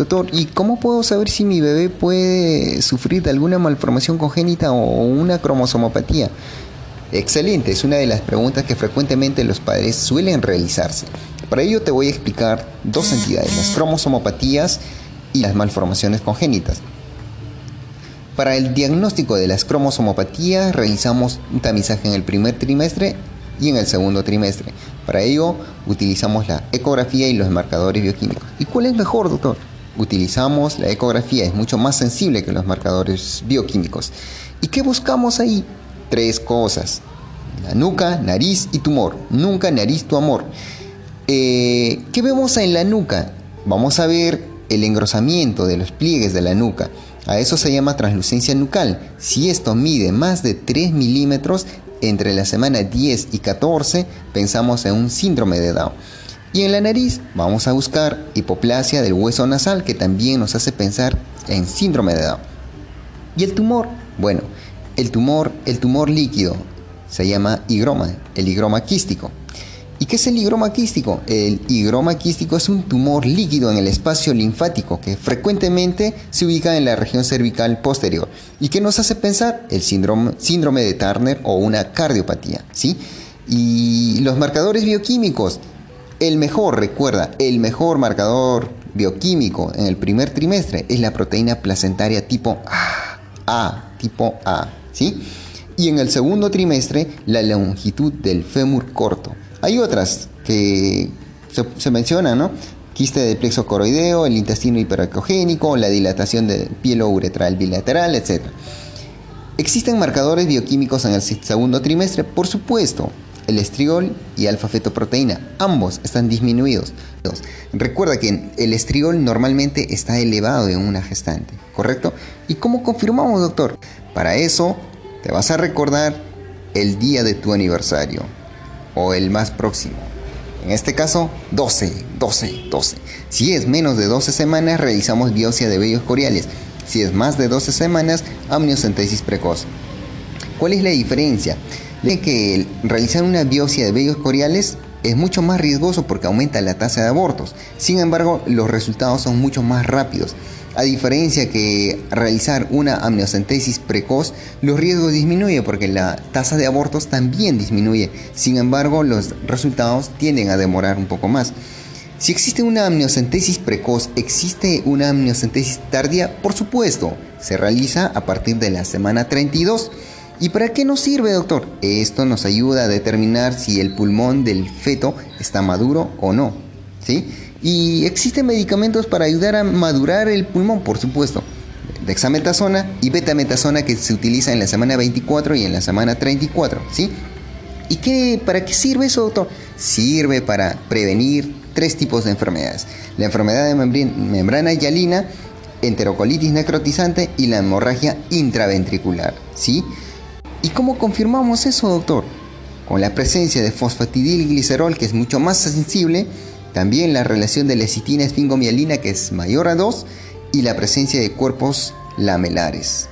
Doctor, ¿y cómo puedo saber si mi bebé puede sufrir de alguna malformación congénita o una cromosomopatía? Excelente, es una de las preguntas que frecuentemente los padres suelen realizarse. Para ello te voy a explicar dos entidades, las cromosomopatías y las malformaciones congénitas. Para el diagnóstico de las cromosomopatías realizamos un tamizaje en el primer trimestre y en el segundo trimestre. Para ello utilizamos la ecografía y los marcadores bioquímicos. ¿Y cuál es mejor, doctor? Utilizamos la ecografía, es mucho más sensible que los marcadores bioquímicos. ¿Y qué buscamos ahí? Tres cosas. La nuca, nariz y tumor. Nunca, nariz, tu amor. Eh, ¿Qué vemos en la nuca? Vamos a ver el engrosamiento de los pliegues de la nuca. A eso se llama translucencia nucal. Si esto mide más de 3 milímetros, entre la semana 10 y 14 pensamos en un síndrome de Down. Y en la nariz vamos a buscar hipoplasia del hueso nasal que también nos hace pensar en síndrome de Down. ¿Y el tumor? Bueno, el tumor, el tumor líquido se llama higroma, el higroma quístico. ¿Y qué es el higroma quístico? El higroma quístico es un tumor líquido en el espacio linfático que frecuentemente se ubica en la región cervical posterior y que nos hace pensar el síndrome, síndrome de Turner o una cardiopatía. ¿sí? Y los marcadores bioquímicos, el mejor, recuerda, el mejor marcador bioquímico en el primer trimestre es la proteína placentaria tipo A, A tipo A. ¿sí? Y en el segundo trimestre, la longitud del fémur corto. Hay otras que se, mencionan, ¿no? Quiste de plexo coroideo, el intestino hiperacogénico, la dilatación del pielo uretral bilateral, etc. ¿Existen marcadores bioquímicos en el segundo trimestre? Por supuesto. El estriol y alfa-fetoproteína, ambos están disminuidos. Recuerda que el estriol normalmente está elevado en una gestante, ¿correcto? ¿Y cómo confirmamos, doctor? Para eso te vas a recordar el día de tu aniversario o el más próximo. En este caso, 12, 12, 12. Si es menos de 12 semanas, realizamos biopsia de vellos coriales. Si es más de 12 semanas, amniocentesis precoz. ¿Cuál es la diferencia? De que realizar una biopsia de vellos coriales es mucho más riesgoso porque aumenta la tasa de abortos. Sin embargo, los resultados son mucho más rápidos. A diferencia que realizar una amniocentesis precoz, los riesgos disminuyen porque la tasa de abortos también disminuye. Sin embargo, los resultados tienden a demorar un poco más. Si existe una amniocentesis precoz, ¿existe una amniocentesis tardía? Por supuesto, se realiza a partir de la semana 32. ¿Y para qué nos sirve, doctor? Esto nos ayuda a determinar si el pulmón del feto está maduro o no. ¿Sí? Y existen medicamentos para ayudar a madurar el pulmón, por supuesto. Dexametasona y betametasona que se utiliza en la semana 24 y en la semana 34, ¿sí? ¿Y qué, para qué sirve eso, doctor? Sirve para prevenir tres tipos de enfermedades. La enfermedad de membrana hialina, enterocolitis necrotizante y la hemorragia intraventricular, ¿sí? ¿Y cómo confirmamos eso, doctor? Con la presencia de fosfatidilglicerol, que es mucho más sensible, también la relación de lecitina esfingomielina que es mayor a 2 y la presencia de cuerpos lamelares.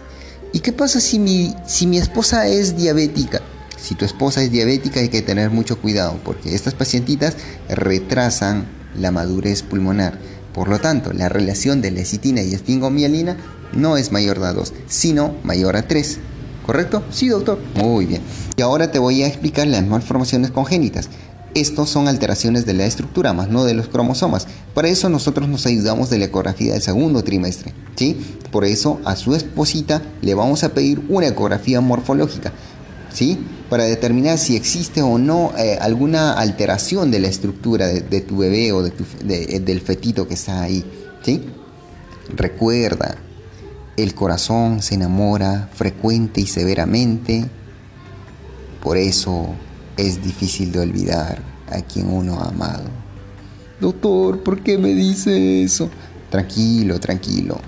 ¿Y qué pasa si mi, si mi esposa es diabética? Si tu esposa es diabética hay que tener mucho cuidado porque estas pacientitas retrasan la madurez pulmonar. Por lo tanto, la relación de lecitina y esfingomielina no es mayor a 2, sino mayor a 3. ¿Correcto? Sí, doctor. Muy bien. Y ahora te voy a explicar las malformaciones congénitas. Estos son alteraciones de la estructura, más no de los cromosomas. Para eso nosotros nos ayudamos de la ecografía del segundo trimestre. ¿sí? Por eso a su esposita le vamos a pedir una ecografía morfológica. ¿sí? Para determinar si existe o no eh, alguna alteración de la estructura de, tu bebé o de eh, del fetito que está ahí. ¿sí? Recuerda, el corazón se enamora frecuente y severamente. Por eso es difícil de olvidar a quien uno ha amado. Doctor, ¿por qué me dice eso? Tranquilo, tranquilo.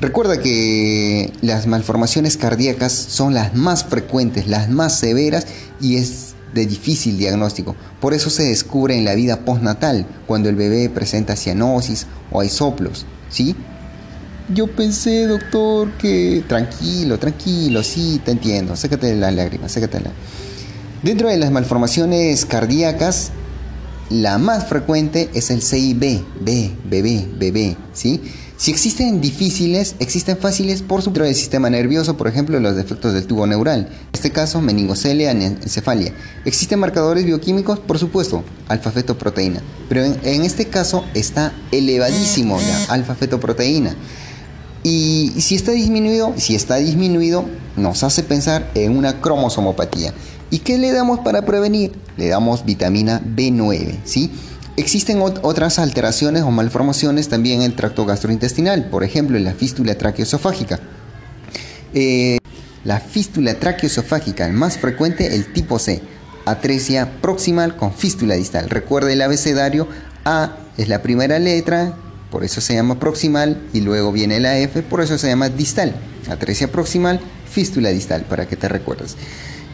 Recuerda que las malformaciones cardíacas son las más frecuentes, las más severas y es de difícil diagnóstico. Por eso se descubre en la vida postnatal, cuando el bebé presenta cianosis o hay soplos, ¿sí? Yo pensé, doctor, que tranquilo, tranquilo, sí, te entiendo. Sécate las lágrimas, sécate las Dentro de las malformaciones cardíacas, la más frecuente es el CIB, B, bebé, bebé, ¿sí? Si existen difíciles, existen fáciles por su del sistema nervioso, por ejemplo, los defectos del tubo neural. En este caso, meningocelia, encefalia. ¿Existen marcadores bioquímicos? Por supuesto, alfa-fetoproteína. Pero en, este caso está elevadísimo la alfa-fetoproteína. Y si está disminuido, si está disminuido, nos hace pensar en una cromosomopatía. ¿Y qué le damos para prevenir? Le damos vitamina B9, ¿sí? Existen otras alteraciones o malformaciones también en el tracto gastrointestinal, por ejemplo, en la fístula traqueosofágica. Eh, la fístula traqueosofágica, el más frecuente, el tipo C, atresia proximal con fístula distal. Recuerde el abecedario, A es la primera letra, por eso se llama proximal, y luego viene la F, por eso se llama distal. Atresia proximal, fístula distal, para que te recuerdes.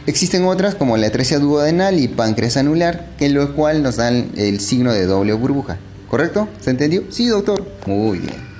Existen otras como la atresia duodenal y páncreas anular, en lo cual nos dan el signo de doble burbuja. ¿Correcto? ¿Se entendió? Sí, doctor. Muy bien.